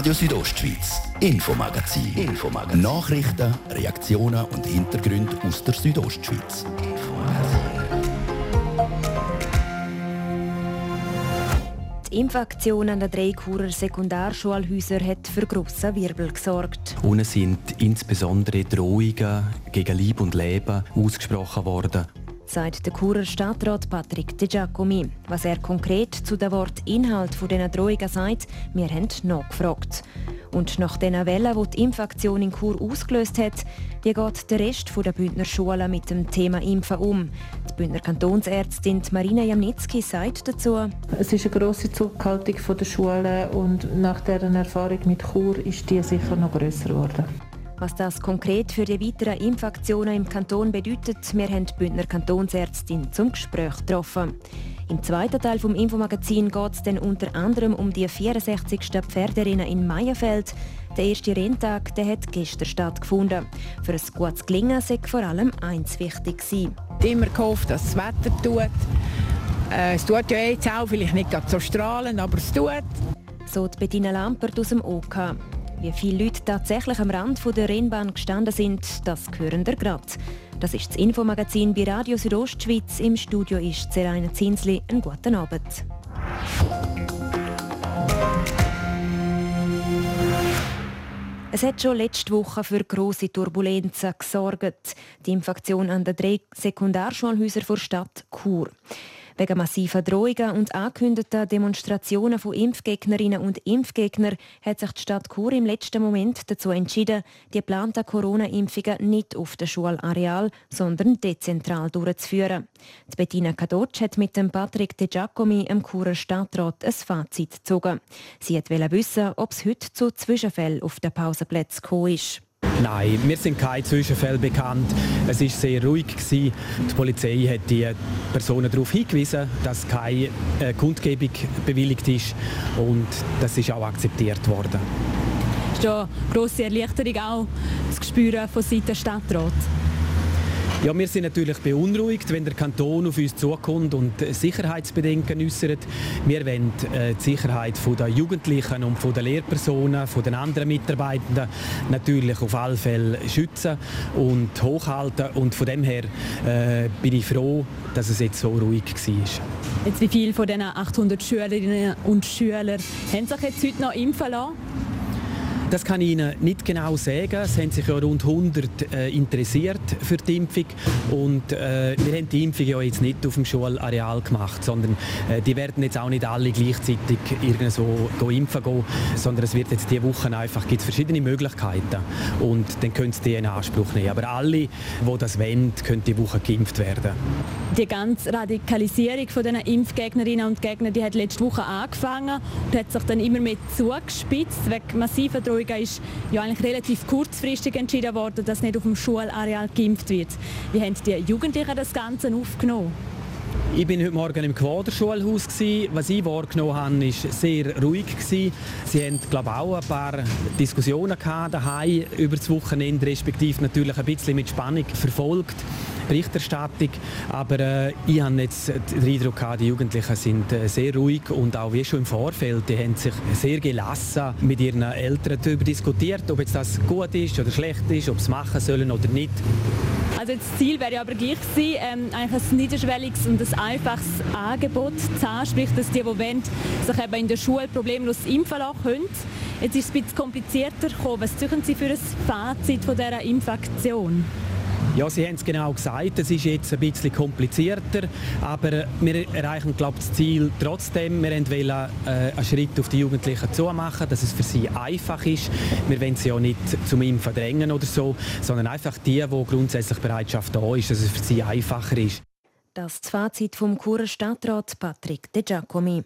Radio Südostschweiz, Infomagazin. Infomagazin. Nachrichten, Reaktionen und Hintergründe aus der Südostschweiz. Die Impfaktion an den drei Churer Sekundarschulhäusern hat für grossen Wirbel gesorgt. Unten sind insbesondere Drohungen gegen Leib und Leben ausgesprochen worden sagt der Churer Stadtrat Patrick De Giacomi. Was er konkret zu dem Wort Inhalt dieser Drohungen sagt, wir haben nachgefragt. Und nach den Wellen, die die Impfaktion in Chur ausgelöst hat, wie geht der Rest der Bündner Schulen mit dem Thema Impfen um? Die Bündner Kantonsärztin Marina Jamnitzki sagt dazu, Es ist eine grosse Zurückhaltung der Schulen und nach deren Erfahrung mit Chur ist die sicher noch grösser geworden. Was das konkret für die weiteren Impfaktionen im Kanton bedeutet, wir haben die Bündner Kantonsärztin zum Gespräch getroffen. Im zweiten Teil vom Infomagazin geht es dann unter anderem um die 64. Pferderinnen in Meierfeld. Der erste Renntag der hat gestern stattgefunden. Für ein gutes Gelingen sei vor allem eins wichtig sein. Immer gehofft, dass das Wetter tut. Äh, es tut ja jetzt auch, vielleicht nicht so strahlend, aber es tut. So die Bettina Lampert aus dem OK. Wie viele Leute tatsächlich am Rand der Rennbahn gestanden sind, das hören wir gerade. Das ist das Infomagazin bei Radio Südostschweiz. Im Studio ist Seraina Zinsli. Einen guten Abend. Es hat schon letzte Woche für große Turbulenzen gesorgt. Die Infektion an den drei Sekundarschulhäusern der Stadt Chur. Wegen massiver Drohungen und angekündigter Demonstrationen von Impfgegnerinnen und Impfgegnern hat sich die Stadt Chur im letzten Moment dazu entschieden, die geplanten Corona-Impfungen nicht auf dem Schulareal, sondern dezentral durchzuführen. Die Bettina Kadotsch hat mit dem Patrick De Giacomi, dem Churer Stadtrat, ein Fazit gezogen. Sie wollte wissen, ob es heute zu Zwischenfällen auf den Pausenplätzen gekommen ist. Nein, mir sind keine Zwischenfälle bekannt. Es war sehr ruhig. Gewesen. Die Polizei hat die Personen darauf hingewiesen, dass keine äh, Kundgebung bewilligt ist und das ist auch akzeptiert worden. Ist da grosse Erleichterung auch zu spüren von Seiten des Stadtrats? Ja, wir sind natürlich beunruhigt, wenn der Kanton auf uns zukommt und Sicherheitsbedenken äußert. Wir wollen äh, die Sicherheit der Jugendlichen und der Lehrpersonen, von den anderen Mitarbeitenden natürlich auf alle Fälle schützen und hochhalten. Und von dem her äh, bin ich froh, dass es jetzt so ruhig war. Jetzt wie viele von diesen 800 Schülerinnen und Schülern haben sich jetzt heute noch impfen lassen? Das kann ich Ihnen nicht genau sagen. Es haben sich ja rund 100 äh, interessiert für die Impfung und äh, wir haben die Impfung ja jetzt nicht auf dem Schulareal gemacht, sondern äh, die werden jetzt auch nicht alle gleichzeitig irgendwo go impfen gehen, sondern es wird jetzt diese Woche einfach gibt verschiedene Möglichkeiten und dann können Sie die in Anspruch nehmen. Aber alle, die das wollen, können die Woche geimpft werden. Die ganze Radikalisierung von den Impfgegnerinnen und Gegnern, die hat letzte Woche angefangen und hat sich dann immer mehr zugespitzt wegen massiver Drohungen Beruhigen ist ja eigentlich relativ kurzfristig entschieden worden, dass nicht auf dem Schulareal geimpft wird. Wie haben die Jugendlichen das Ganze aufgenommen? Ich bin heute Morgen im Quaderschulhaus. Was ich wahrgenommen habe, war sehr ruhig. Sie haben glaube auch ein paar Diskussionen daheim über das Wochenende, respektive natürlich ein bisschen mit Spannung verfolgt. Berichterstattung. Aber äh, ich habe jetzt den Eindruck, gehabt, die Jugendlichen sind äh, sehr ruhig und auch wie schon im Vorfeld, die haben sich sehr gelassen mit ihren Eltern darüber diskutiert, ob jetzt das gut ist oder schlecht ist, ob sie es machen sollen oder nicht. Also das Ziel wäre aber gleich gewesen, ähm, eigentlich ein niederschwelliges und ein einfaches Angebot zu haben, sprich, dass die, die wollen, sich eben in der Schule problemlos impfen lassen können. Jetzt ist es ein bisschen komplizierter gekommen. Was suchen Sie für ein Fazit von dieser Infektion? Ja, Sie haben es genau gesagt, es ist jetzt ein bisschen komplizierter, aber wir erreichen glaube das Ziel trotzdem. Wir wollen äh, einen Schritt auf die Jugendlichen zu machen, dass es für sie einfach ist. Wir wollen sie ja nicht zum Impfen drängen oder so, sondern einfach die, wo grundsätzlich Bereitschaft da ist, dass es für sie einfacher ist. Das ist das Fazit vom Churer Stadtrat Patrick De Giacomi.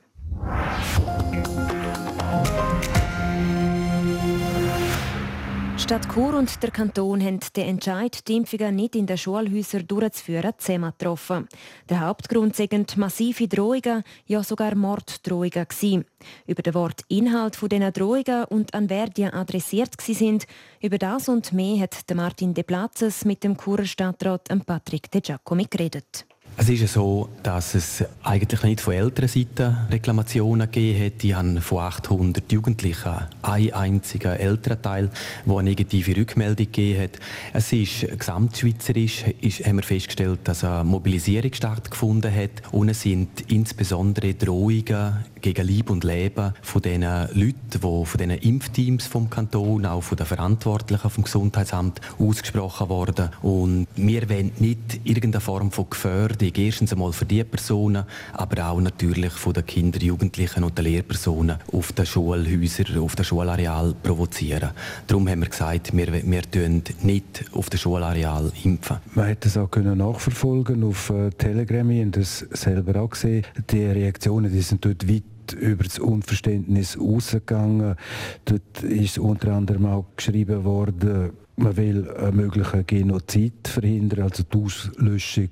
Stadt Chur und der Kanton haben den Entscheid, die Impfungen nicht in den Schulhäusern durchzuführen, zusammen getroffen. Der Hauptgrund sind massive Drohungen, ja sogar Morddrohungen gewesen. Über den Wort Inhalt dieser Drohungen und an wer die adressiert sind, über das und mehr hat Martin De Platzes mit dem Churer Stadtrat Patrick De Giacomi geredet. Es ist so, dass es eigentlich nicht von älteren Seiten Reklamationen gegeben hat. Die haben von 800 Jugendlichen einen einzigen älteren Teil, der eine negative Rückmeldung gegeben hat. Es ist gesamtschweizerisch ist, haben wir festgestellt, dass eine Mobilisierung stattgefunden hat und es sind insbesondere Drohungen gegen Leib und Leben von den Leuten, die von den Impfteams vom Kanton, auch von den Verantwortlichen vom Gesundheitsamt ausgesprochen worden. Und wir wollen nicht irgendeine Form von Gefährdung, erstens einmal für diese Personen, aber auch natürlich von den Kindern, Jugendlichen und den Lehrpersonen auf den Schulhäusern, auf dem Schulareal provozieren. Darum haben wir gesagt, wir, wir nicht auf dem Schulareal impfen. Man hätte das auch können nachverfolgen auf äh, Telegram, und das selber auch gesehen. Die Reaktionen die sind dort weit über das Unverständnis ausgegangen. Dort ist unter anderem auch geschrieben worden, man will einen möglichen Genozid verhindern, also die Auslöschung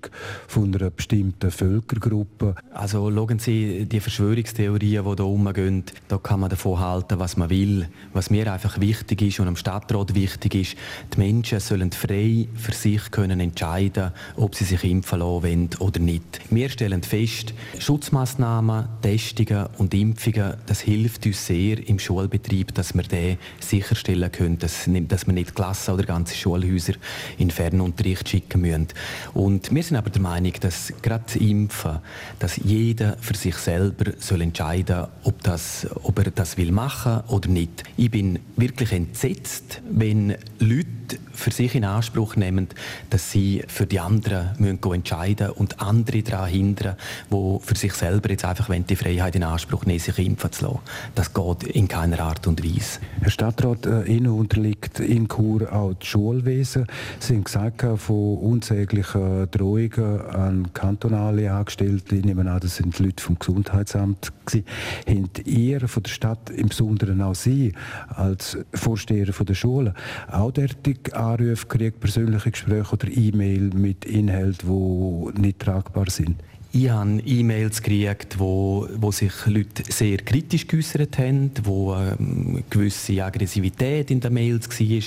von einer bestimmten Völkergruppe. Also schauen Sie, die Verschwörungstheorien, die hier umgehen, da kann man davon halten, was man will. Was mir einfach wichtig ist und am Stadtrat wichtig ist, die Menschen sollen frei für sich können entscheiden, ob sie sich impfen lassen wollen oder nicht. Wir stellen fest, Schutzmaßnahmen, Testungen und Impfungen, das hilft uns sehr im Schulbetrieb, dass wir den sicherstellen können, dass, dass wir nicht Klassen oder ganze Schulhäuser in Fernunterricht schicken müssen. Und wir sind aber der Meinung, dass gerade Impfen, dass jeder für sich selber soll entscheiden ob, ob er das will machen oder nicht. Ich bin wirklich entsetzt, wenn Leute für sich in Anspruch nehmen, dass sie für die anderen müssen entscheiden und andere daran hindern, die für sich selber jetzt einfach die Freiheit in Anspruch nehmen, sich impfen zu lassen. Das geht in keiner Art und Weise. Herr Stadtrat, äh, Ihnen unterliegt in Chur auch das Schulwesen. Haben gesagt, von unsäglichen Drohungen an kantonale Angestellte, ich nehme an, das sind Leute vom Gesundheitsamt. Habt ihr von der Stadt, im Besonderen auch Sie, als Vorsteher der Schule, auch derartig Anrufe gekriegt, persönliche Gespräche oder E-Mail mit Inhalten, die nicht tragbar sind? Ich habe E-Mails gekriegt, wo, wo sich Leute sehr kritisch geäußert haben, wo ähm, gewisse Aggressivität in den Mails war.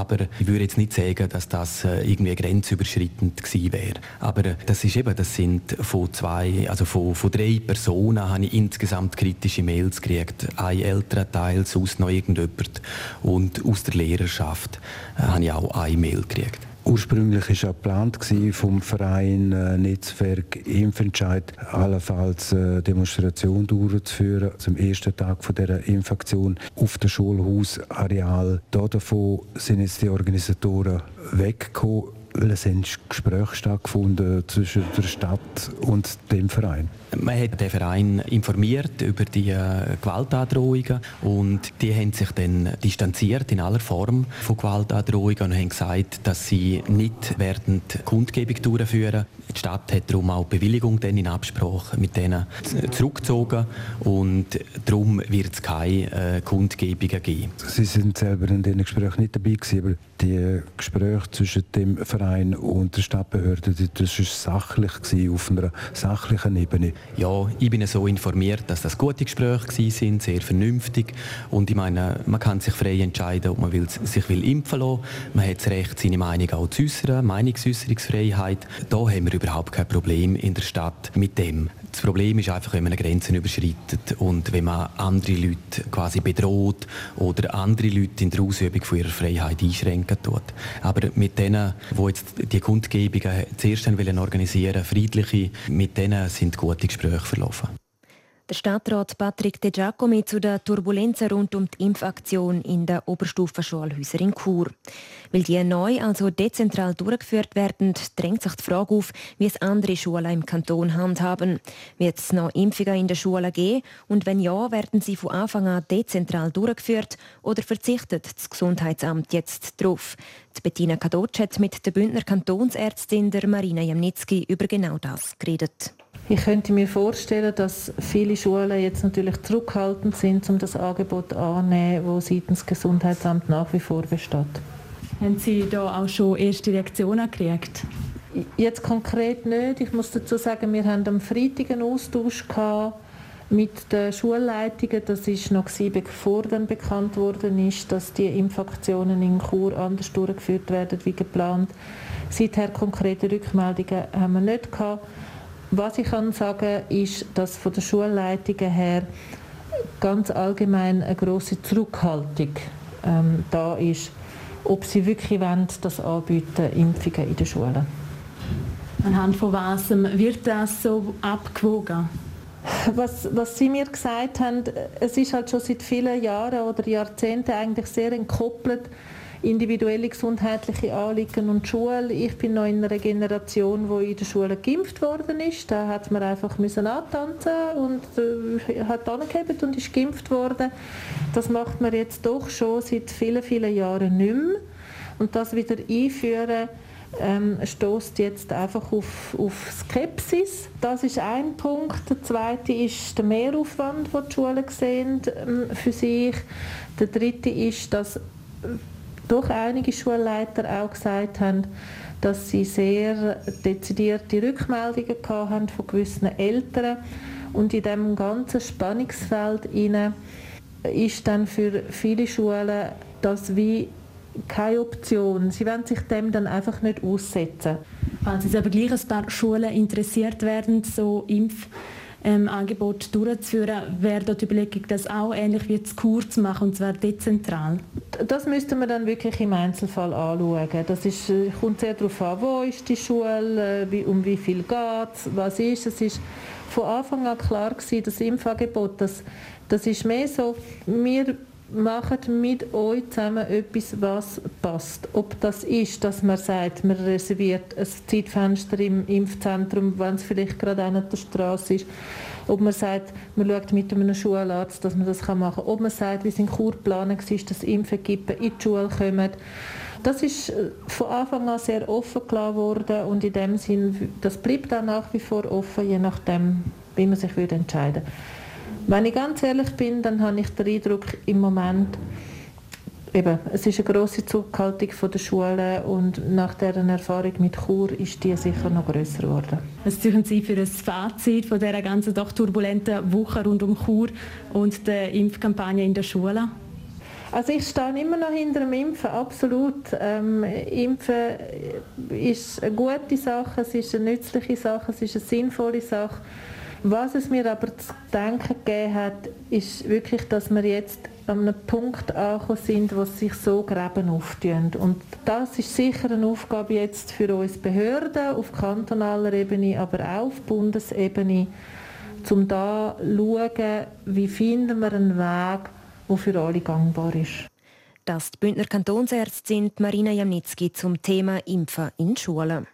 Aber ich würde jetzt nicht sagen, dass das äh, irgendwie grenzüberschreitend gewesen wäre. Aber das ist eben, das sind von zwei, also von, von drei Personen habe ich insgesamt kritische Mails gekriegt. Ein älterer Teil, sonst noch irgendjemand. Und aus der Lehrerschaft äh, habe ich auch eine Mail gekriegt. Ursprünglich war geplant vom Verein äh, Netzwerk Impfentscheid allenfalls eine Demonstration durchzuführen, zum ersten Tag von dieser Infektion auf dem Schulhausareal. Davon sind jetzt die Organisatoren weggekommen es haben Gespräche stattgefunden zwischen der Stadt und dem Verein. Man hat den Verein informiert über die äh, Gewaltandrohungen und die haben sich dann distanziert in aller Form von Gewaltandrohungen und haben gesagt, dass sie nicht während Kundgebung durchführen. Die Stadt hat darum auch die Bewilligung dann in Absprache mit denen zurückgezogen und darum wird es keine äh, Kundgebungen geben. Sie sind selber in diesen Gesprächen nicht dabei gewesen, aber die Gespräche zwischen dem Verein und der Stadtbehörde, das war sachlich gewesen, auf einer sachlichen Ebene. Ja, ich bin so informiert, dass das gute Gespräche sind, sehr vernünftig. Und ich meine, man kann sich frei entscheiden, ob man will, sich will impfen will. Man hat das Recht, seine Meinung auch zu äußern, Meinungsäußerungsfreiheit. Da haben wir überhaupt kein Problem in der Stadt mit dem. Das Problem ist einfach, wenn man Grenzen überschreitet und wenn man andere Leute quasi bedroht oder andere Leute in der Ausübung von ihrer Freiheit einschränken tut. Aber mit denen, die jetzt die Kundgebungen zuerst organisieren wollen, friedliche, mit denen sind gute Gespräche verlaufen. Der Stadtrat Patrick De Giacomi zu den Turbulenzen rund um die Impfaktion in den Oberstufenschulhäusern in Chur. Weil die neu, also dezentral durchgeführt werden, drängt sich die Frage auf, wie es andere Schulen im Kanton handhaben. Wird es noch Impfungen in den Schulen geben? Und wenn ja, werden sie von Anfang an dezentral durchgeführt oder verzichtet das Gesundheitsamt jetzt darauf? Die Bettina Kadocz hat mit der Bündner Kantonsärztin der Marina Jamnitzki über genau das geredet. Ich könnte mir vorstellen, dass viele Schulen jetzt natürlich zurückhaltend sind, um das Angebot anzunehmen, das seitens Gesundheitsamt nach wie vor besteht. Haben Sie da auch schon erste Reaktionen gekriegt? Jetzt konkret nicht. Ich muss dazu sagen, wir haben am Freitag einen Austausch gehabt, mit den Schulleitungen. Das ist noch bevor dann bekannt worden ist, dass die Impfaktionen in Chur anders durchgeführt werden wie geplant. Seither konkrete Rückmeldungen haben wir nicht gehabt. Was ich kann sagen ist, dass von der Schulleitungen her ganz allgemein eine große Zurückhaltung ähm, da ist, ob sie wirklich wollen, das anbieten, Impfungen in den Schulen. Anhand von was wird das so abgewogen? Was, was Sie mir gesagt haben, es ist halt schon seit vielen Jahren oder Jahrzehnten eigentlich sehr entkoppelt, individuelle gesundheitliche Anliegen und Schule. Ich bin noch in einer Generation, wo in der Schule geimpft worden ist. Da hat man einfach müssen antanzen und äh, hat angegeben und ist geimpft worden. Das macht man jetzt doch schon seit vielen, vielen Jahren nicht mehr. Und das wieder einführen, ähm, stößt jetzt einfach auf, auf Skepsis. Das ist ein Punkt. Der zweite ist der Mehraufwand, den die Schulen sehen ähm, für sich. Der dritte ist, dass doch einige Schulleiter auch gesagt haben, dass sie sehr dezidierte Rückmeldungen haben von gewissen Eltern und in diesem ganzen Spannungsfeld ist dann für viele Schulen das wie keine Option. Sie wollen sich dem dann einfach nicht aussetzen. Falls es aber gleich ein paar Schulen interessiert werden, so Impf ähm, Angebot durchzuführen, wäre dort Überlegung, das auch ähnlich wie zu Kur zu machen, und zwar dezentral? Das müsste man dann wirklich im Einzelfall anschauen. Das ist, äh, kommt sehr darauf an, wo ist die Schule, äh, um wie viel geht es, was ist. Es ist von Anfang an klar gewesen, das Impfangebot, das, das ist mehr so, wir machen mit euch zusammen etwas, was passt. Ob das ist, dass man sagt, man reserviert ein Zeitfenster im Impfzentrum, wenn es vielleicht gerade an der Straße ist. Ob man sagt, man schaut mit einem Schularzt, dass man das machen kann. Ob man sagt, wie es in Kur geplant ist, dass Impfequipen in die Schule kommen. Das ist äh, von Anfang an sehr offen gelassen worden und in dem Sinn, das bleibt auch nach wie vor offen, je nachdem, wie man sich entscheiden würde. Wenn ich ganz ehrlich bin, dann habe ich den Eindruck, im Moment, eben, es ist eine grosse Zurückhaltung von der Schulen und nach deren Erfahrung mit Chur ist die sicher noch grösser geworden. Was suchen Sie für ein Fazit von dieser ganzen doch turbulenten Woche rund um Chur und der Impfkampagne in der Schule? Also ich stehe immer noch hinter dem Impfen, absolut. Ähm, Impfen ist eine gute Sache, es ist eine nützliche Sache, es ist eine sinnvolle Sache. Was es mir aber zu denken gegeben hat, ist wirklich, dass wir jetzt an einem Punkt angekommen sind, wo sich so Gräben auftun. Und das ist sicher eine Aufgabe jetzt für uns Behörden auf kantonaler Ebene, aber auch auf Bundesebene, um da zu schauen, wie finden wir einen Weg, der für alle gangbar ist. Das die Bündner Kantonsärztin Marina Jamnitzki zum Thema Impfen in Schulen.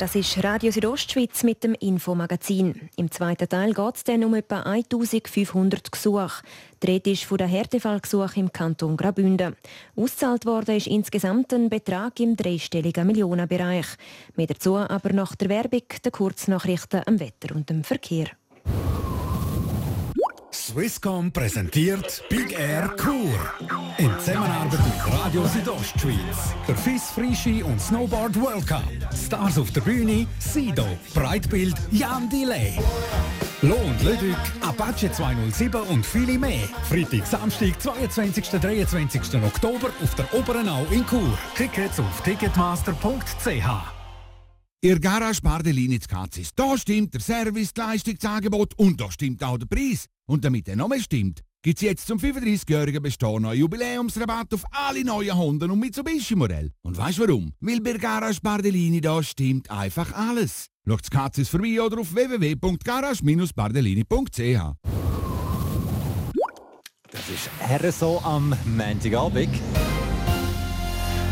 Das ist Radio Südostschweiz mit dem Infomagazin. Im zweiten Teil geht es dann um etwa 1500 Gesuche. Die Rede ist von den Härtefallgesuchen im Kanton Graubünden. Ausgezahlt worden ist insgesamt ein Betrag im dreistelligen Millionenbereich. Mehr dazu aber nach der Werbung, der Kurznachrichten am Wetter und dem Verkehr. Swisscom präsentiert Big Air Kur. In Zusammenarbeit mit Radio Südostschweiz. Der FIS Frischi und Snowboard World Cup. Stars auf der Bühne, Sido, Breitbild, Jan Delay. Lohn Ludwig, Apache 207 und viele mehr. Freitag, Samstag, 22. 23. Oktober auf der Oberen Au in Chur. Tickets auf ticketmaster.ch. Ihr Garage Bardelini Katzis. Da stimmt der Service, das Leistungsangebot und da stimmt auch der Preis. Und damit er noch mehr stimmt, gibt es jetzt zum 35-jährigen Bestehen noch Jubiläumsrabatt auf alle neuen Honda und Mitsubishi-Modelle. Und weißt warum? Weil bei Garage Bardelini da stimmt einfach alles. Schaut das Katzis vorbei oder auf www.garage-bardelini.ch Das ist RSO am Montagabend.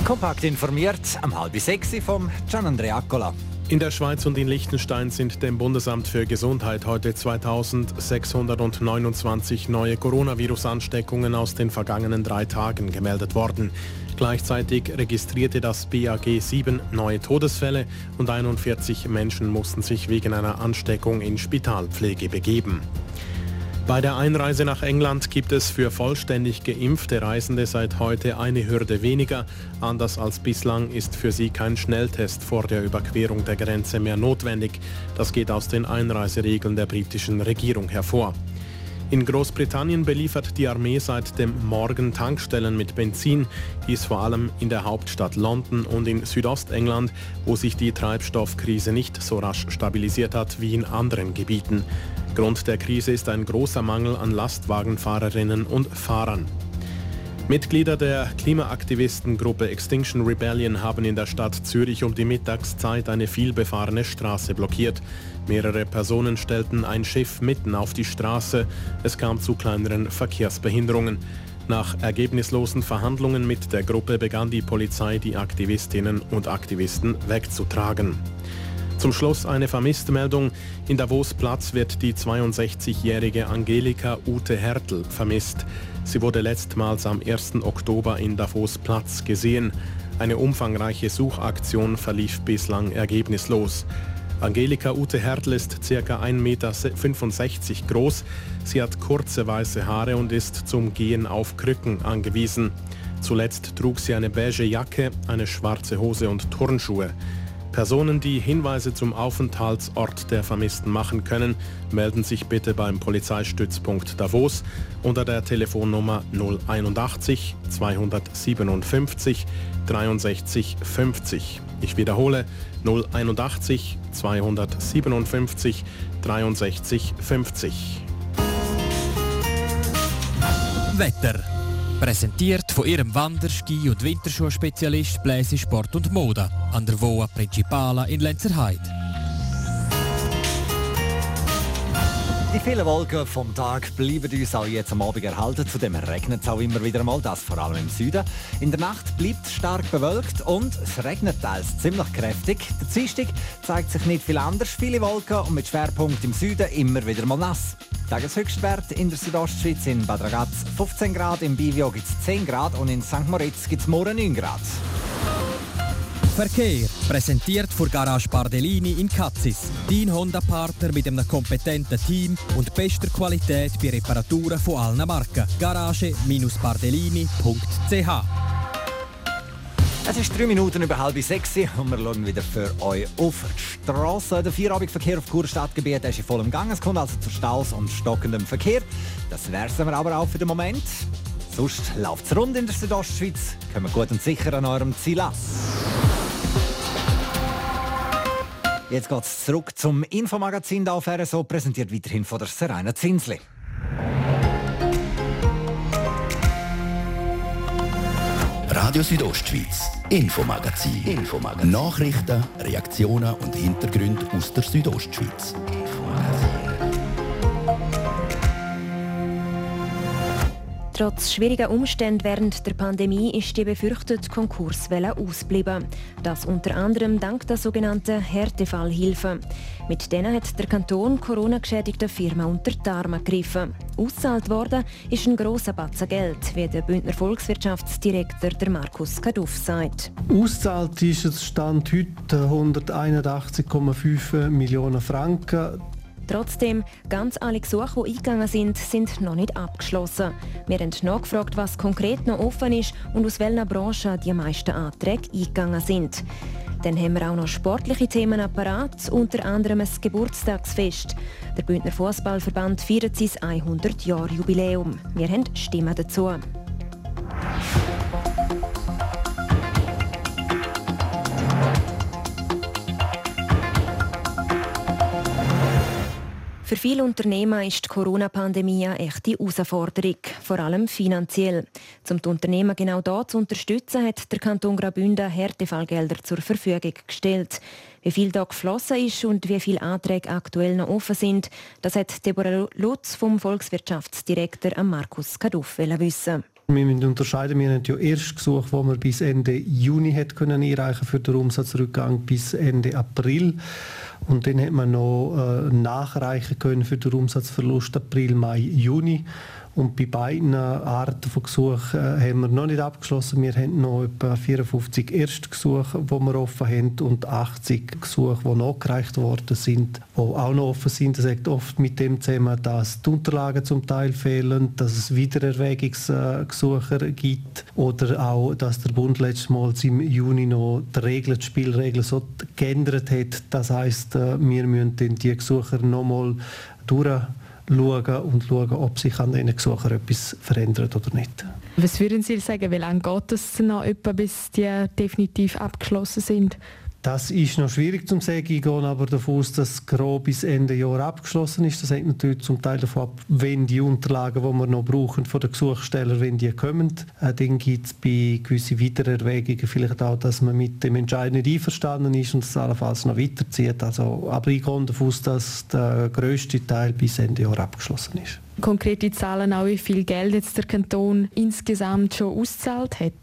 Kompakt informiert am halb sechs vom Gian Andrea Accola. In der Schweiz und in Liechtenstein sind dem Bundesamt für Gesundheit heute 2629 neue Coronavirus-Ansteckungen aus den vergangenen drei Tagen gemeldet worden. Gleichzeitig registrierte das BAG sieben neue Todesfälle und 41 Menschen mussten sich wegen einer Ansteckung in Spitalpflege begeben. Bei der Einreise nach England gibt es für vollständig geimpfte Reisende seit heute eine Hürde weniger. Anders als bislang ist für sie kein Schnelltest vor der Überquerung der Grenze mehr notwendig. Das geht aus den Einreiseregeln der britischen Regierung hervor. In Großbritannien beliefert die Armee seit dem Morgen Tankstellen mit Benzin, dies vor allem in der Hauptstadt London und in Südostengland, wo sich die Treibstoffkrise nicht so rasch stabilisiert hat wie in anderen Gebieten. Grund der Krise ist ein großer Mangel an Lastwagenfahrerinnen und Fahrern. Mitglieder der Klimaaktivistengruppe Extinction Rebellion haben in der Stadt Zürich um die Mittagszeit eine vielbefahrene Straße blockiert. Mehrere Personen stellten ein Schiff mitten auf die Straße. Es kam zu kleineren Verkehrsbehinderungen. Nach ergebnislosen Verhandlungen mit der Gruppe begann die Polizei, die Aktivistinnen und Aktivisten wegzutragen. Zum Schluss eine Vermisstmeldung. In Davos Platz wird die 62-jährige Angelika Ute Hertel vermisst. Sie wurde letztmals am 1. Oktober in Davos Platz gesehen. Eine umfangreiche Suchaktion verlief bislang ergebnislos. Angelika Ute Hertel ist ca. 1,65 Meter groß. Sie hat kurze weiße Haare und ist zum Gehen auf Krücken angewiesen. Zuletzt trug sie eine beige Jacke, eine schwarze Hose und Turnschuhe. Personen, die Hinweise zum Aufenthaltsort der Vermissten machen können, melden sich bitte beim Polizeistützpunkt Davos unter der Telefonnummer 081 257 63 50. Ich wiederhole 081 257 63 50. Wetter Präsentiert von ihrem Wander-, Ski- und Winterschuhspezialist Bläse Sport und Mode an der Voa Principala in Lenzerheide. Die vielen Wolken vom Tag bleiben uns auch jetzt am Abend erhalten. Zudem regnet es auch immer wieder mal, das vor allem im Süden. In der Nacht bleibt es stark bewölkt und es regnet teils ziemlich kräftig. Der Dienstag zeigt sich nicht viel anders. Viele Wolken und mit Schwerpunkt im Süden immer wieder mal nass. Tageshöchstwert in der Südostschweiz in Bad Ragaz 15 Grad, im Bivio gibt es 10 Grad und in St. Moritz gibt es morgen 9 Grad. Verkehr präsentiert vor Garage Bardellini in Katzis. Dein Honda-Partner mit einem kompetenten Team und bester Qualität bei Reparaturen von allen Marken. Garage-bardellini.ch es ist drei Minuten über halb sechs und wir schauen wieder für euch auf die Straße. Der Feierabendverkehr auf Kurstadtgebiet ist in vollem Gang. Es kommt also zu Staus und stockendem Verkehr. Das wäre es aber auch für den Moment. Sonst läuft es rund in der Südostschweiz. Kommen wir gut und sicher an eurem Ziel an. Jetzt geht es zurück zum Infomagazin da auf RSO, präsentiert weiterhin von der Serena Zinsli. Radio Südostschweiz, Infomagazin. Infomagazin. Nachrichten, Reaktionen und Hintergründe aus der Südostschweiz. Trotz schwieriger Umstände während der Pandemie ist die befürchtete Konkurswelle ausgeblieben. Das unter anderem dank der sogenannten Härtefallhilfe. Mit denen hat der Kanton Corona-geschädigte Firma unter die Arme gegriffen. Auszahlt worden ist ein grosser Batzen Geld, wie der Bündner Volkswirtschaftsdirektor der Markus Kaduff sagt. Auszahlt ist es Stand heute 181,5 Millionen Franken. Trotzdem, ganz alle Gesuche, die eingegangen sind, sind noch nicht abgeschlossen. Wir haben nachgefragt, was konkret noch offen ist und aus welcher Branche die meisten Anträge eingegangen sind. Dann haben wir auch noch sportliche Themen apparat, unter anderem ein Geburtstagsfest. Der Bündner Fußballverband feiert sein 100-Jahr-Jubiläum. Wir haben Stimmen dazu. Für viele Unternehmen ist die Corona-Pandemie eine echte Herausforderung, vor allem finanziell. Um die Unternehmen genau da zu unterstützen, hat der Kanton Graubünden Härtefallgelder zur Verfügung gestellt. Wie viel da geflossen ist und wie viele Anträge aktuell noch offen sind, das hat Deborah Lutz vom Volkswirtschaftsdirektor Markus Kaduff wissen. Wir unterscheiden, wir haben ja erst gesucht, wo wir bis Ende Juni hätte können einreichen für den Umsatzrückgang bis Ende April. Und dann hat man noch äh, nachreichen können für den Umsatzverlust April, Mai, Juni. Und bei beiden Arten von Gesuchen äh, haben wir noch nicht abgeschlossen. Wir haben noch etwa 54 Erstgesuche, die wir offen haben und 80 Gesuche, die nachgereicht worden sind, die auch noch offen sind. Das hängt oft mit dem zusammen, dass die Unterlagen zum Teil fehlen, dass es Wiedererwägungsgesuche gibt oder auch, dass der Bund letztes Mal im Juni noch die Regeln, die Spielregeln so geändert hat. Das heißt, äh, wir müssen die Gesuche nochmal durchschauen und schauen, ob sich an diesen Gesuchen etwas verändert oder nicht. Was würden Sie sagen, wie lange geht es noch, bis die definitiv abgeschlossen sind? Das ist noch schwierig zu sagen. Ich gehe aber davon aus, dass grob bis Ende Jahr abgeschlossen ist. Das hängt natürlich zum Teil davon ab, wenn die Unterlagen, die wir noch brauchen von den Gesuchstellern, wenn die kommen. Äh, dann gibt es bei gewissen Weitererwägungen vielleicht auch, dass man mit dem Entscheid nicht einverstanden ist und es allenfalls noch weiterzieht. Also, aber ich gehe davon aus, dass der grösste Teil bis Ende Jahr abgeschlossen ist. Konkrete Zahlen auch, wie viel Geld jetzt der Kanton insgesamt schon ausgezahlt hat?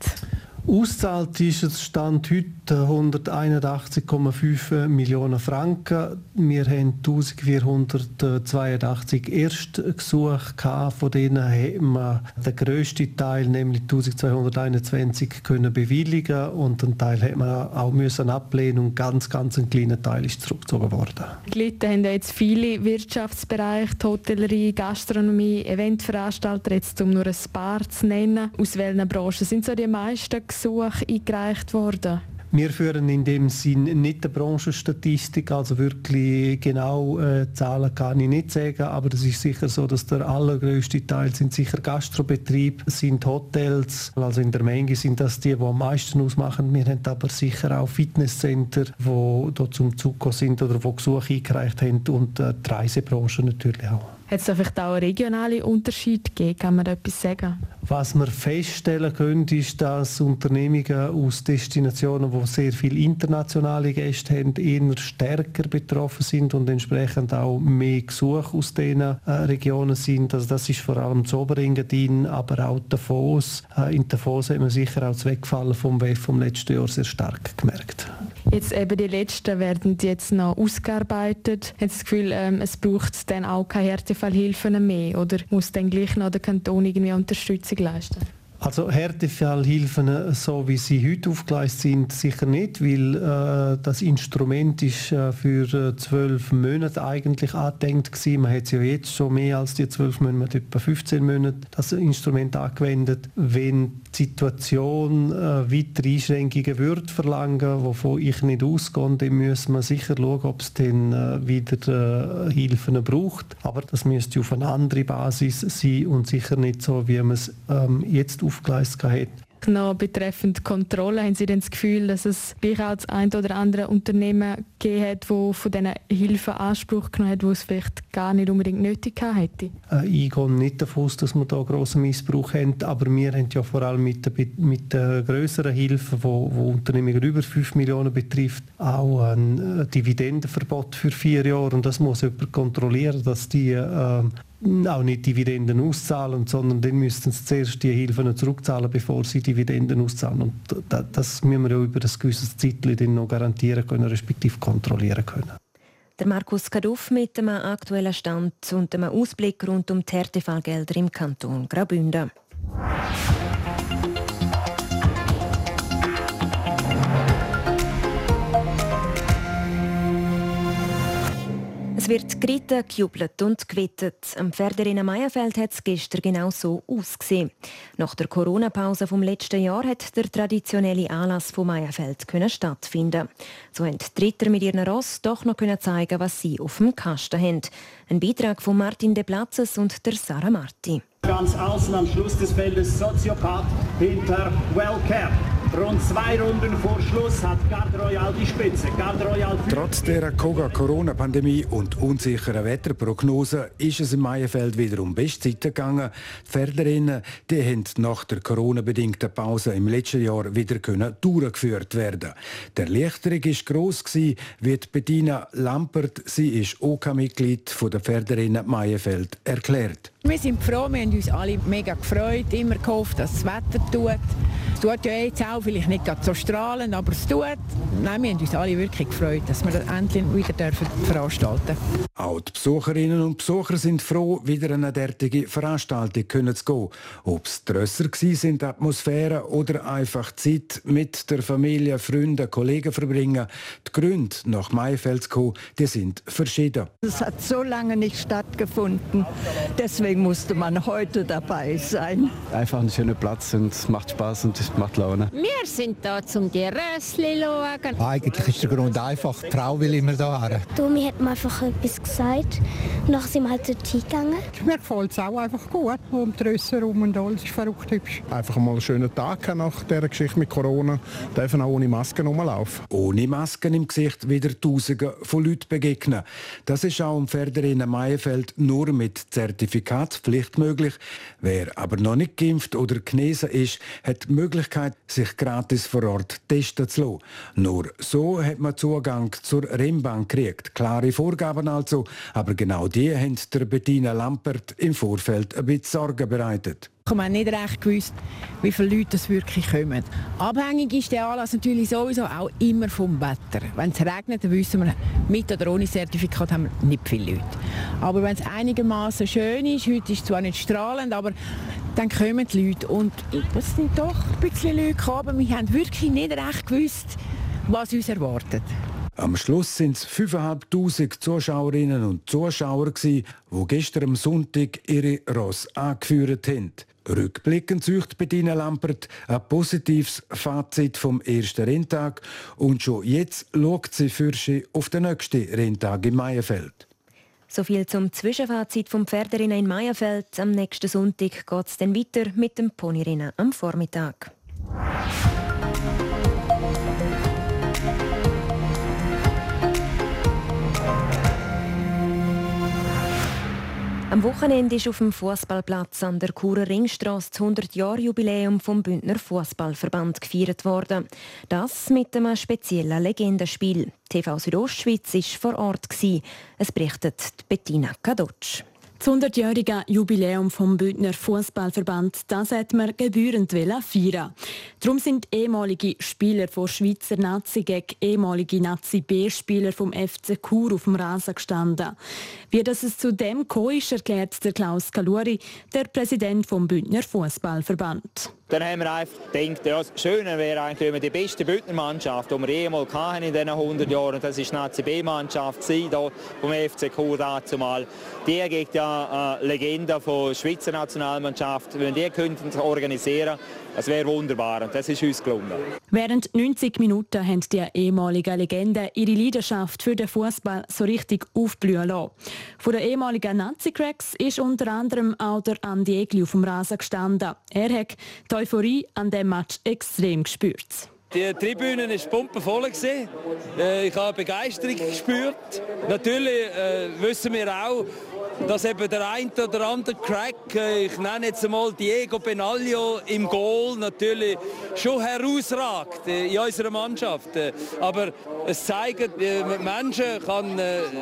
Auszahlt ist es Stand heute 181,5 Millionen Franken. Wir haben 1482 Erstgesuche. Von denen haben wir den grössten Teil, nämlich 1221, können bewilligen und einen Teil haben wir auch müssen ablehnen und ganz, ganz ein kleiner Teil ist zurückgezogen worden. Gelitten haben jetzt viele Wirtschaftsbereiche, Hotellerie, Gastronomie, Eventveranstalter, jetzt um nur ein paar zu nennen. Aus welchen Branchen sind so die meisten Gesuche eingereicht worden? Wir führen in dem Sinn nicht eine Branchenstatistik, also wirklich genau äh, Zahlen kann ich nicht sagen, aber es ist sicher so, dass der allergrößte Teil sind sicher Gastrobetrieb, sind Hotels, also in der Menge sind das die, die am meisten ausmachen. Wir haben aber sicher auch Fitnesscenter, die dort zum Zug sind oder wo Gesuche eingereicht haben und äh, die Reisebranche natürlich auch. Hat es vielleicht auch regionale Unterschiede gegeben? Kann man da etwas sagen? Was wir feststellen können, ist, dass Unternehmungen aus Destinationen, wo sehr viele internationale Gäste haben, eher stärker betroffen sind und entsprechend auch mehr Gesuche aus diesen äh, Regionen sind. Also das ist vor allem das Oberengadin, aber auch Davos. Äh, in Davos hat man sicher auch das Wegfallen vom WEF vom letzten Jahr sehr stark gemerkt. Jetzt eben die letzten werden jetzt noch ausgearbeitet. Haben Sie das Gefühl, ähm, es braucht dann auch keine Härtefallhilfen mehr oder muss dann gleich noch der Kanton irgendwie Unterstützung leisten? Also Härtefallhilfen, so wie sie heute aufgeleistet sind, sicher nicht, weil äh, das Instrument ist äh, für äh, zwölf Monate eigentlich angedenkt gewesen. Man hat ja jetzt schon mehr als die zwölf Monate, etwa 15 Monate, das Instrument angewendet. Wenn die Situation äh, weitere Einschränkungen würde verlangen, wovon ich nicht ausgehe, dann müssen wir sicher schauen, ob es dann äh, wieder äh, Hilfen braucht. Aber das müsste auf eine andere Basis sein und sicher nicht so, wie man es ähm, jetzt aufgeleistet hat noch betreffend Kontrolle, haben Sie denn das Gefühl, dass es das ein oder andere Unternehmen gegeben hat, das von diesen Hilfen Anspruch genommen hat, wo es vielleicht gar nicht unbedingt nötig hätte? Äh, ich gehe nicht davon aus, dass wir da grossen Missbrauch haben, aber wir haben ja vor allem mit der, mit der grösseren Hilfe, wo, wo Unternehmen über 5 Millionen betrifft, auch ein äh, Dividendenverbot für vier Jahre und das muss jemand kontrollieren, dass die äh, auch nicht Dividenden auszahlen, sondern dann müssten sie zuerst die Hilfen zurückzahlen, bevor sie Dividenden auszahlen. Und das müssen wir ja über ein gewisses Zeitchen noch garantieren können, respektive kontrollieren können. Der Markus Kaduff mit dem aktuellen Stand und dem Ausblick rund um die Härtefallgelder im Kanton Graubünden. Es wird geritten, gejubelt und gewettet. Am Pferderinnen Meierfeld hat es gestern genau so ausgesehen. Nach der Corona-Pause vom letzten Jahr hat der traditionelle Anlass von Meierfeld stattfinden. So haben die Ritter mit ihren Ross doch noch zeigen, was sie auf dem Kasten haben. Ein Beitrag von Martin De Platzes und der Sarah Marti. Ganz außen am Schluss des Feldes Soziopath hinter Wellcare. Rund zwei Runden vor Schluss hat Garde Royal die Spitze. Garde Royal Trotz der Corona-Pandemie und unsicherer Wetterprognose ist es im Maienfeld wieder um Bestzeit gegangen. Die Pferderinnen die haben nach der Corona-bedingten Pause im letzten Jahr wieder durchgeführt werden. Der Erleichterung war gross, wie Bettina Lampert, sie ist OK-Mitglied OK der Pferderinnen Maienfeld, erklärt. Wir sind froh, wir haben uns alle mega gefreut, immer gehofft, dass das Wetter tut. Es tut ja jetzt auch vielleicht nicht so strahlend, aber es tut. Nein, wir haben uns alle wirklich gefreut, dass wir das endlich wieder dürfen veranstalten dürfen. Auch die Besucherinnen und Besucher sind froh, wieder eine derartige Veranstaltung können zu gehen. Ob es grösser sind, die Atmosphäre oder einfach Zeit mit der Familie, Freunden, Kollegen verbringen, die Gründe, nach Maifeld zu kommen, die sind verschieden. Es hat so lange nicht stattgefunden. Deswegen musste man heute dabei sein. Einfach ein schöner Platz und es macht Spaß und es macht Laune. Wir sind da zum die Rössli schauen. Eigentlich ist der Grund einfach, die Frau will immer da haben. Tommy hat mir einfach etwas gesagt. Nachher sind wir halt dort hingegangen. Mir gefällt es auch einfach gut. Um die Rösser rum und alles ist verrückt hübsch. Einfach mal einen schönen Tag nach dieser Geschichte mit Corona. Dürfen auch ohne Masken rumlaufen. Ohne Masken im Gesicht wieder Tausende von Leuten begegnen. Das ist auch im Pferderinnen Maienfeld nur mit Zertifikatspflicht möglich. Wer aber noch nicht geimpft oder genesen ist, hat die Möglichkeit, sich gratis vor Ort testen zu lassen. Nur so hat man Zugang zur Rennbahn gekriegt. Klare Vorgaben also, aber genau die haben der Bettina Lampert im Vorfeld ein bisschen Sorgen bereitet. Ich habe nicht recht gewusst, wie viele Leute das wirklich kommen. Abhängig ist der Anlass natürlich sowieso auch immer vom Wetter. Wenn es regnet, dann wissen wir, mit oder ohne Zertifikat haben wir nicht viele Leute. Aber wenn es einigermaßen schön ist, heute ist es zwar nicht strahlend, aber dann kommen die Leute. Und es sind doch ein bisschen Leute gekommen, wir haben wirklich nicht recht gewusst, was uns erwartet. Am Schluss sind es 5'500 Zuschauerinnen und Zuschauer, die gestern am Sonntag ihre Ross angeführt haben. Rückblickend sucht Bettina Lampert ein positives Fazit vom ersten Renntag und schon jetzt schaut sie für sie auf den nächsten Renntag im Meierfeld. So viel zum Zwischenfazit vom Pferderinnen in Meierfeld. Am nächsten Sonntag geht es dann weiter mit dem Ponyrinnen am Vormittag. Am Wochenende ist auf dem Fußballplatz an der Churer Ringstraße das 100-Jahr-Jubiläum vom Bündner Fußballverband gefeiert worden. Das mit einem speziellen Legendenspiel. TV Südostschweiz war vor Ort. Es berichtet Bettina Kadotsch. Das 100-jährige Jubiläum vom Bündner Fußballverband, das hat man gebührend feiern. Darum sind ehemalige Spieler von Schweizer Nazi gegen ehemalige Nazi-B-Spieler vom FC Chur auf dem Rasen gestanden. Wie das es zu dem gekommen ist, erklärt der Klaus Kaluri, der Präsident vom Bündner Fußballverband. Dann haben wir einfach gedacht, ja, das Schöne wäre eigentlich, wenn wir die beste Bündnermannschaft, die wir jemals hatten in diesen 100 Jahren, das war die Nazi-B-Mannschaft vom FC Chur dazumal, die gegen die äh, Legende von Schweizer Nationalmannschaft, wenn die könnten organisieren das wäre wunderbar und das ist uns gelungen. Während 90 Minuten haben die ehemaligen Legenden ihre Leidenschaft für den Fußball so richtig aufblühen lassen. Von den ehemaligen Nazi-Cracks ist unter anderem auch der Andi Egli auf dem Rasen gestanden. Er hat die Euphorie an diesem Match extrem gespürt. Die Tribüne war pumpenvoll. Äh, ich habe Begeisterung gespürt. Natürlich äh, wissen wir auch, dass eben der eine oder andere Crack, äh, ich nenne jetzt einmal Diego Benaglio im Goal, natürlich schon herausragt äh, in unserer Mannschaft. Äh, aber es zeigt, Menschen kann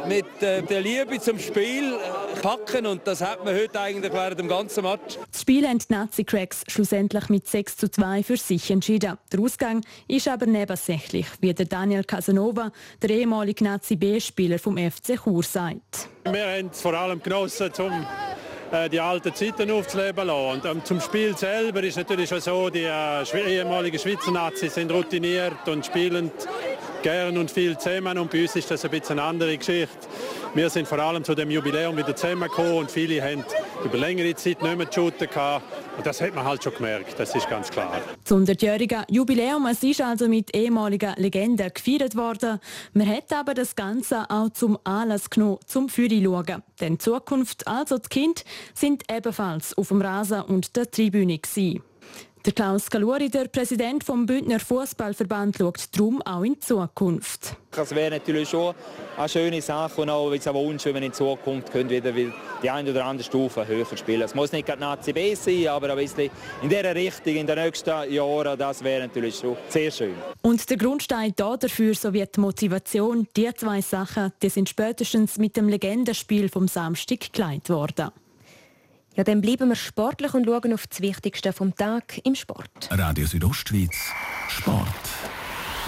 mit der Liebe zum Spiel packen und das hat man heute eigentlich während dem ganzen Match. Das Spiel haben die Nazi-Cracks schlussendlich mit 6 zu 2 für sich entschieden. Der Ausgang ist aber nebensächlich, wie der Daniel Casanova, der ehemalige Nazi-B-Spieler vom FC Chur sagt. Wir haben es vor allem genossen, um äh, die alten Zeiten aufzuleben lassen. Und ähm, zum Spiel selber ist natürlich schon so, die äh, ehemaligen Schweizer Nazis sind routiniert und spielen gern und viel zusammen und bei uns ist das ein bisschen eine andere Geschichte. Wir sind vor allem zu dem Jubiläum wieder zusammengekommen und viele haben über längere Zeit nicht mehr shooten gehabt. Und das hat man halt schon gemerkt, das ist ganz klar. Das 100-jährige Jubiläum es ist also mit ehemaligen Legenden gefeiert worden. Man hat aber das Ganze auch zum Anlass genommen, zum Führer schauen. Denn die Zukunft, also die Kinder, sind ebenfalls auf dem Rasen und der Tribüne gewesen. Der Klaus Galuri, der Präsident vom Bündner Fußballverband, schaut darum auch in die Zukunft. Es wäre natürlich schon eine schöne Sache und auch ein Wunsch, wenn man in Zukunft wieder die eine oder andere Stufe höher spielen Es muss nicht gerade Nazi B sein, aber ein bisschen in dieser Richtung in den nächsten Jahren, das wäre natürlich schon sehr schön. Und der Grundstein dafür sowie die Motivation, die zwei Sachen, die sind spätestens mit dem Legendenspiel vom Samstag geleitet worden. Ja, dann bleiben wir sportlich und schauen auf das Wichtigste vom Tag im Sport. Radio Südostschweiz, Sport.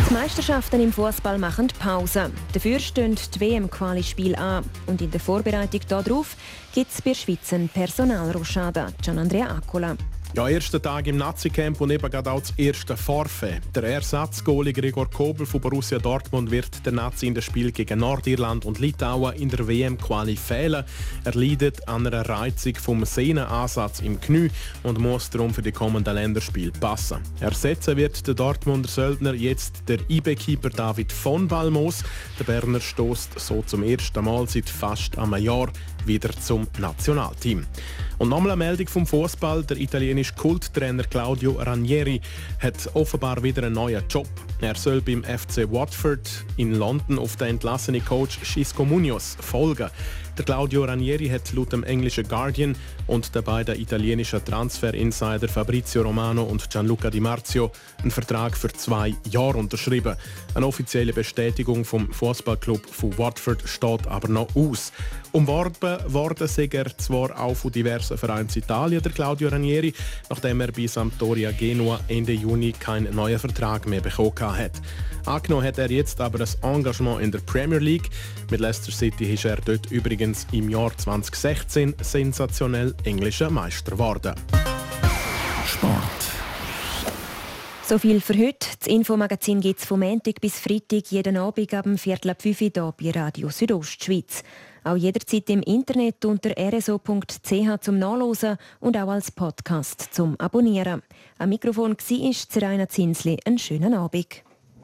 Die Meisterschaften im Fußball machen Pause. Dafür stehen die WM-Quali-Spiele an. Und in der Vorbereitung darauf gibt es bei der Schweiz einen Personalrochade. Gian Andrea Accola. Ja, erster Tag im Nazi-Camp und eben gerade auch das erste Forfait. Der Ersatzgoalie Gregor Kobel von Borussia Dortmund wird der Nazi in das Spiel gegen Nordirland und Litauen in der WM-Quali fehlen. Er leidet an einer Reizung vom Sehnenansatz im Knie und muss darum für die kommenden Länderspiele passen. Ersetzen wird der Dortmunder Söldner jetzt der IB-Keeper David von Balmos. Der Berner stoßt so zum ersten Mal seit fast einem Jahr wieder zum Nationalteam. Und nochmal eine Meldung vom Fußball. Der italienische Kulttrainer Claudio Ranieri hat offenbar wieder einen neuen Job. Er soll beim FC Watford in London auf den entlassenen Coach Xisco Munoz folgen. Der Claudio Ranieri hat laut dem englischen Guardian und den beiden italienischen Transfer-Insider Fabrizio Romano und Gianluca Di Marzio einen Vertrag für zwei Jahre unterschrieben. Eine offizielle Bestätigung vom Fußballclub von Watford steht aber noch aus. Umworben worden sei er zwar auch von diversen Vereinen in Italien, der Claudio Ranieri, nachdem er bei Sampdoria Genua Ende Juni keinen neuen Vertrag mehr bekommen hat. Angenommen hat er jetzt aber ein Engagement in der Premier League. Mit Leicester City ist er dort übrigens im Jahr 2016 sensationell englischer Meister geworden. Sport. So viel für heute. Das Infomagazin gibt es vom Montag bis Freitag jeden Abend ab dem Viertel ab 5 Uhr hier bei Radio Südostschweiz. Auch jederzeit im Internet unter rso.ch zum Nachlesen und auch als Podcast zum Abonnieren. Am Mikrofon war Zeraina Zinsli. Einen schönen Abend.